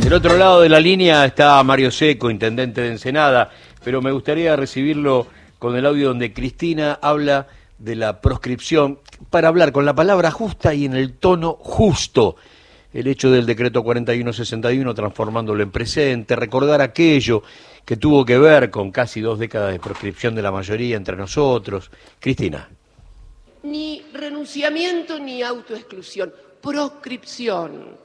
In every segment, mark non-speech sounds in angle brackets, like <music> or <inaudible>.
Del otro lado de la línea está Mario Seco, intendente de Ensenada, pero me gustaría recibirlo con el audio donde Cristina habla de la proscripción para hablar con la palabra justa y en el tono justo el hecho del decreto 4161 transformándolo en presente, recordar aquello que tuvo que ver con casi dos décadas de proscripción de la mayoría entre nosotros. Cristina. Ni renunciamiento ni autoexclusión, proscripción,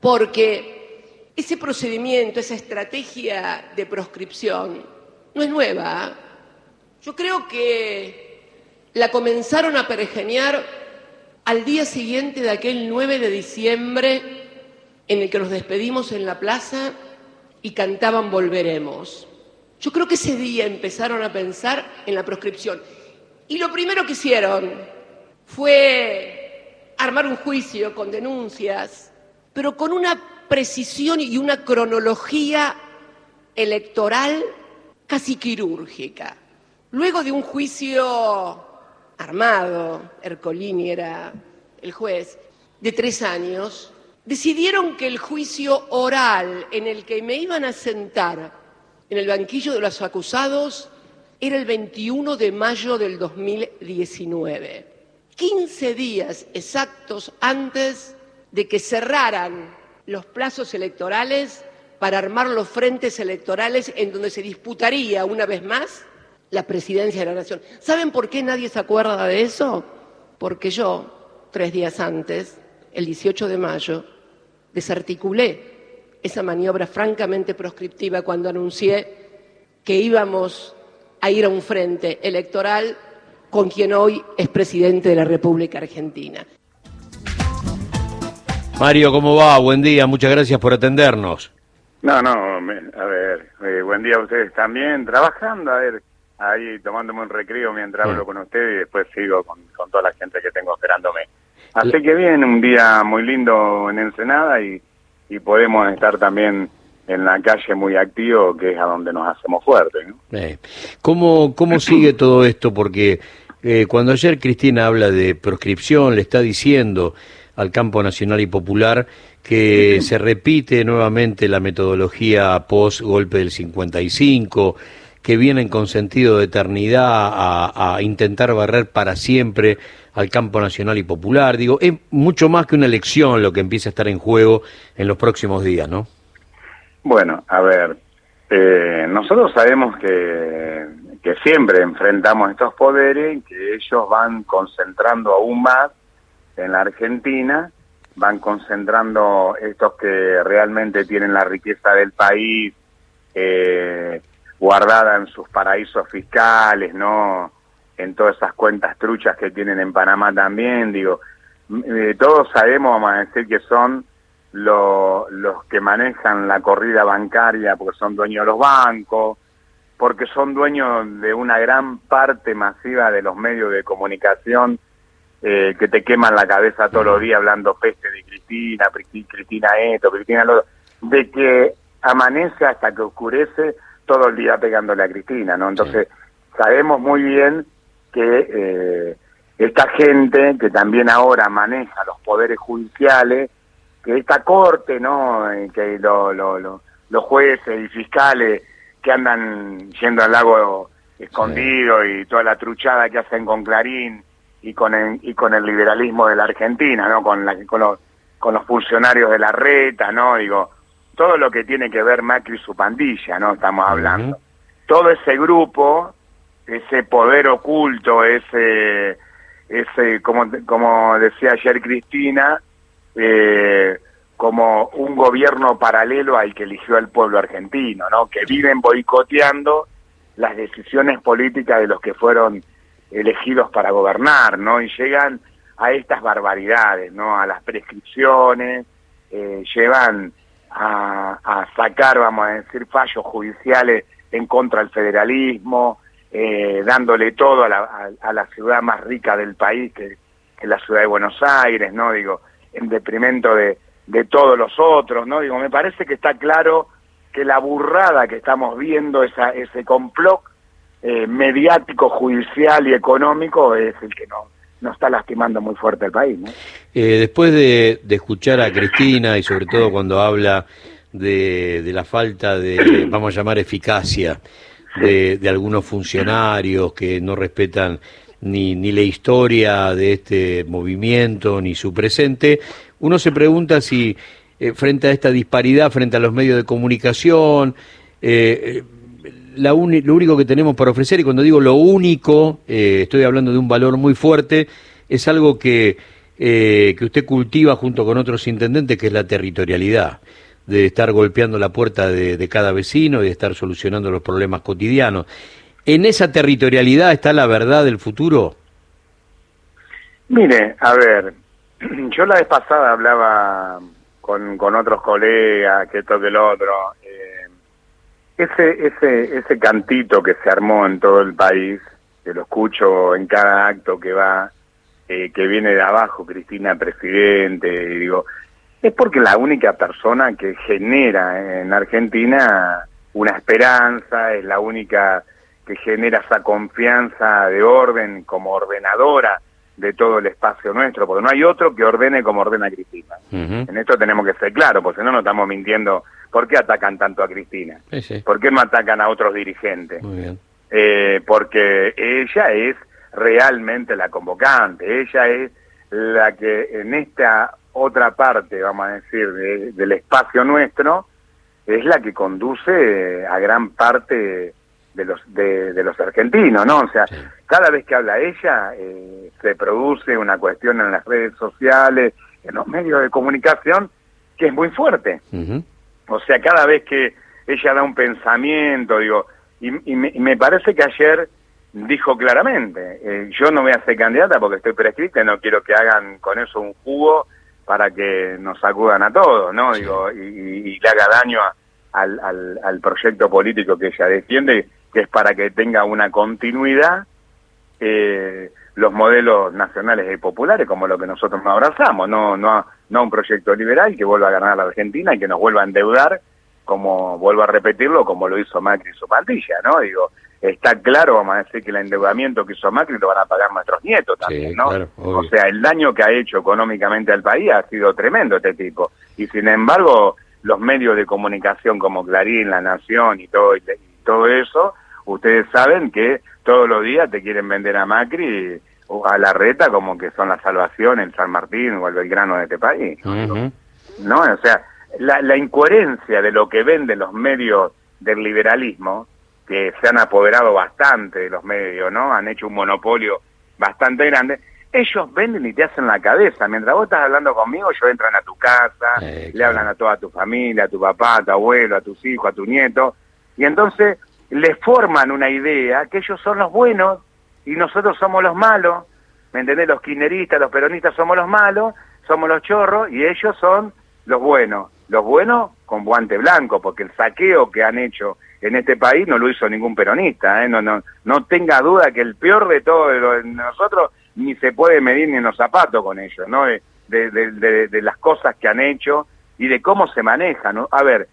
porque ese procedimiento, esa estrategia de proscripción no es nueva. Yo creo que la comenzaron a pergeñar al día siguiente de aquel 9 de diciembre en el que nos despedimos en la plaza y cantaban Volveremos. Yo creo que ese día empezaron a pensar en la proscripción. Y lo primero que hicieron fue armar un juicio con denuncias, pero con una precisión y una cronología electoral casi quirúrgica. Luego de un juicio armado, Ercolini era el juez, de tres años, decidieron que el juicio oral en el que me iban a sentar en el banquillo de los acusados era el 21 de mayo del 2019, 15 días exactos antes de que cerraran los plazos electorales para armar los frentes electorales en donde se disputaría una vez más la presidencia de la nación. ¿Saben por qué nadie se acuerda de eso? Porque yo, tres días antes, el 18 de mayo, desarticulé esa maniobra francamente proscriptiva cuando anuncié que íbamos a ir a un frente electoral con quien hoy es presidente de la República Argentina. Mario, ¿cómo va? Buen día, muchas gracias por atendernos. No, no, a ver, eh, buen día a ustedes también, trabajando, a ver, ahí tomándome un recreo mientras hablo con usted y después sigo con, toda la gente que tengo esperándome. Así que bien, un día muy lindo en Ensenada y, y podemos estar también en la calle muy activo, que es a donde nos hacemos fuertes. Eh, ¿cómo, ¿Cómo <clears throat> sigue todo esto? Porque eh, cuando ayer Cristina habla de proscripción, le está diciendo al campo nacional y popular que se repite nuevamente la metodología post-golpe del 55, que vienen con sentido de eternidad a, intentar barrer para siempre al campo nacional y popular. Digo, es mucho más que una elección lo que empieza a estar en juego en los próximos días, ¿no? Bueno, a ver, eh, nosotros sabemos que, que siempre enfrentamos estos poderes, que ellos van concentrando aún más en la Argentina, van concentrando estos que realmente tienen la riqueza del país, eh, guardada en sus paraísos fiscales, ¿no? En todas esas cuentas truchas que tienen en Panamá también, digo, eh, todos sabemos, vamos a decir, que son los que manejan la corrida bancaria porque son dueños de los bancos, porque son dueños de una gran parte masiva de los medios de comunicación eh, que te queman la cabeza todos los días hablando peste de Cristina, Cristina esto, Cristina lo otro, de que amanece hasta que oscurece todo el día pegándole a Cristina, ¿no? Entonces, sabemos muy bien que eh, esta gente que también ahora maneja los poderes judiciales, que esta corte, ¿no? Que lo, lo, los jueces y fiscales que andan yendo al lago escondido y toda la truchada que hacen con Clarín y con el, y con el liberalismo de la Argentina, ¿no? Con, la, con, los, con los funcionarios de la reta, ¿no? Digo, todo lo que tiene que ver Macri y su pandilla, ¿no? Estamos hablando. Todo ese grupo, ese poder oculto, ese, ese como, como decía ayer Cristina, eh, como un gobierno paralelo al que eligió el pueblo argentino, ¿no? Que viven boicoteando las decisiones políticas de los que fueron elegidos para gobernar, ¿no? Y llegan a estas barbaridades, ¿no? A las prescripciones, eh, llevan a, sacar, vamos a decir, fallos judiciales en contra del federalismo, eh, dándole todo a la, a, la, ciudad más rica del país, que, que, la ciudad de Buenos Aires, ¿no? Digo, en detrimento de, de todos los otros, ¿no? Digo, me parece que está claro que la burrada que estamos viendo, esa, ese complot eh, mediático, judicial y económico es el que nos, no está lastimando muy fuerte el país. ¿no? Eh, después de, escuchar a Cristina y sobre todo cuando habla de, la falta de, vamos a llamar, eficacia de, algunos funcionarios que no respetan ni, ni la historia de este movimiento ni su presente, uno se pregunta si eh, frente a esta disparidad, frente a los medios de comunicación, eh, lo único que tenemos para ofrecer, y cuando digo lo único, eh, estoy hablando de un valor muy fuerte, es algo que, que usted cultiva junto con otros intendentes, que es la territorialidad, de estar golpeando la puerta de, cada vecino y de estar solucionando los problemas cotidianos. ¿En esa territorialidad está la verdad del futuro? Mire, a ver, <clears throat> yo la vez pasada hablaba con, con otros colegas, que esto que lo otro. Ese, ese, ese cantito que se armó en todo el país, que lo escucho en cada acto que va, eh, que viene de abajo, Cristina Presidente, y digo, es porque la única persona que genera en Argentina una esperanza, es la única que genera esa confianza de orden como ordenadora de todo el espacio nuestro, porque no hay otro que ordene como ordena Cristina. En esto tenemos que ser claros, porque si no nos estamos mintiendo. ¿Por qué atacan tanto a Cristina? ¿Por qué no atacan a otros dirigentes? Eh, porque ella es realmente la convocante, ella es la que en esta otra parte, vamos a decir, del espacio nuestro, es la que conduce a gran parte de los de, los argentinos, ¿no? O sea, cada vez que habla ella eh, se produce una cuestión en las redes sociales, en los medios de comunicación que es muy fuerte. O sea, cada vez que ella da un pensamiento, digo, y, me, parece que ayer dijo claramente, eh, yo no voy a ser candidata porque estoy prescrita y no quiero que hagan con eso un jugo para que nos acudan a todos, ¿no? Digo, y, y, le haga daño al, al, al proyecto político que ella defiende que es para que tenga una continuidad eh, los modelos nacionales y populares como lo que nosotros nos abrazamos, no, no, no un proyecto liberal que vuelva a ganar a la Argentina y que nos vuelva a endeudar, como vuelvo a repetirlo, como lo hizo Macri y su pandilla, ¿no? Digo, está claro, vamos a decir, que el endeudamiento que hizo Macri lo van a pagar nuestros nietos también, ¿no? o sea, el daño que ha hecho económicamente al país ha sido tremendo este tipo. Y sin embargo, los medios de comunicación como Clarín, La Nación y todo, y todo eso, ustedes saben que todos los días te quieren vender a Macri o a la reta como que son la salvación en San Martín o el Belgrano de este país. ¿No? O sea, la, la incoherencia de lo que venden los medios del liberalismo, que se han apoderado bastante de los medios, ¿no? Han hecho un monopolio bastante grande. Ellos venden y te hacen la cabeza. Mientras vos estás hablando conmigo, ellos entran a tu casa, le hablan a toda tu familia, a tu papá, a tu abuelo, a tus hijos, a tu nieto. Y entonces le forman una idea que ellos son los buenos y nosotros somos los malos, ¿me entendés? Los kirchneristas, los peronistas somos los malos, somos los chorros y ellos son los buenos. Los buenos con guante blanco, porque el saqueo que han hecho en este país no lo hizo ningún peronista, ¿eh? no, no, no tenga duda que el peor de todo de, nosotros ni se puede medir ni en los zapatos con ellos, ¿no? De, de, de, las cosas que han hecho y de cómo se manejan. A ver,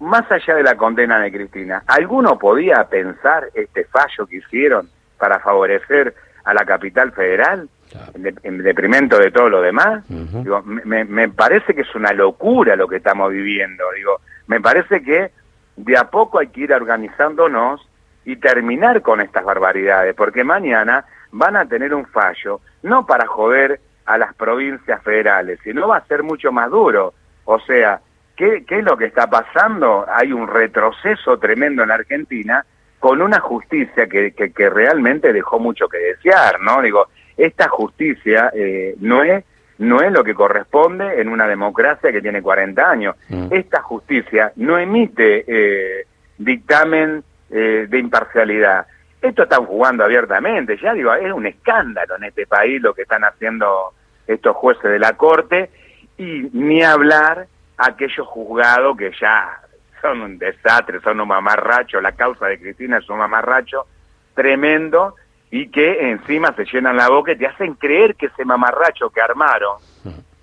más allá de la condena de Cristina, ¿alguno podía pensar este fallo que hicieron para favorecer a la capital federal? En, detrimento de todo lo demás. digo, me, me, parece que es una locura lo que estamos viviendo. Digo, me parece que de a poco hay que ir organizándonos y terminar con estas barbaridades, porque mañana van a tener un fallo, no para joder a las provincias federales, sino va a ser mucho más duro. O sea, ¿Qué, es lo que está pasando? Hay un retroceso tremendo en Argentina con una justicia que, que, realmente dejó mucho que desear, ¿no? Digo, esta justicia eh, no es no es lo que corresponde en una democracia que tiene 40 años. Mm. Esta justicia no emite eh, dictamen eh, de imparcialidad. Esto están jugando abiertamente, ya digo, es un escándalo en este país lo que están haciendo estos jueces de la Corte y ni hablar aquellos juzgados que ya son un desastre, son un mamarracho, la causa de Cristina es un mamarracho tremendo y que encima se llenan la boca y te hacen creer que ese mamarracho que armaron,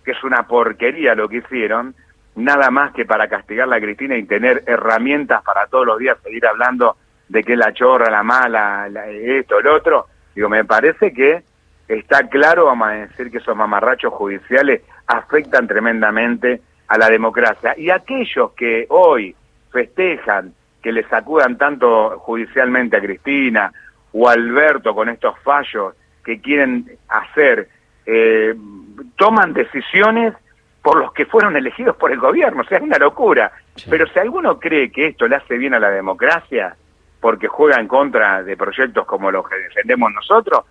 que es una porquería lo que hicieron, nada más que para castigar a Cristina y tener herramientas para todos los días seguir hablando de que la chorra, la mala, esto, el otro, digo, me parece que está claro, vamos a decir, que esos mamarrachos judiciales afectan tremendamente a la democracia. Y aquellos que hoy festejan que le sacudan tanto judicialmente a Cristina o a Alberto con estos fallos que quieren hacer, eh, toman decisiones por los que fueron elegidos por el gobierno, o sea, es una locura. Pero si alguno cree que esto le hace bien a la democracia, porque juega en contra de proyectos como los que defendemos nosotros,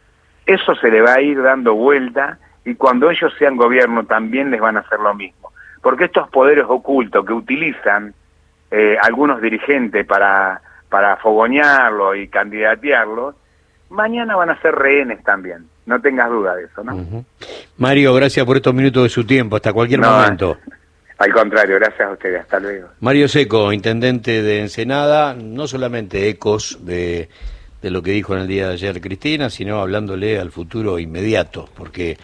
eso se le va a ir dando vuelta y cuando ellos sean gobierno también les van a hacer lo mismo. Porque estos poderes ocultos que utilizan eh, algunos dirigentes para, para fogonearlo y candidatearlo, mañana van a ser rehenes también. No tengas duda de eso, ¿no? Mario, gracias por estos minutos de su tiempo. Hasta cualquier momento. Al contrario, gracias a ustedes. Hasta luego. Mario Seco, intendente de Ensenada, no solamente ecos de, de lo que dijo en el día de ayer Cristina, sino hablándole al futuro inmediato, porque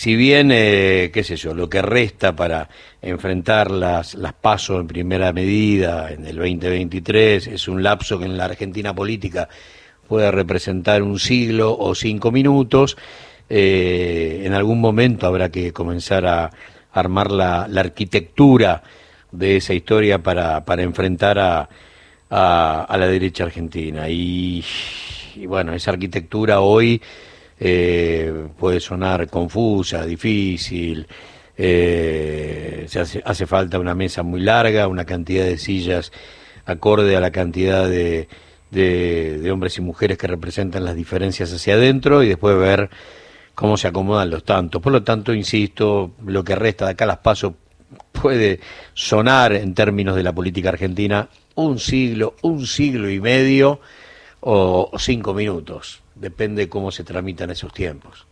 si bien, eh, qué sé yo, lo que resta para enfrentar las, las pasos en primera medida en el 2023 es un lapso que en la Argentina política puede representar un siglo o cinco minutos, eh, en algún momento habrá que comenzar a armar la, arquitectura de esa historia para, para enfrentar a, a, la derecha argentina. Y, bueno, esa arquitectura hoy eh, puede sonar confusa, difícil. Eh, se hace, hace falta una mesa muy larga, una cantidad de sillas acorde a la cantidad de, de, hombres y mujeres que representan las diferencias hacia adentro y después ver cómo se acomodan los tantos. Por lo tanto, insisto, lo que resta de acá las paso puede sonar en términos de la política argentina un siglo, un siglo y medio o cinco minutos. Depende cómo se tramitan esos tiempos.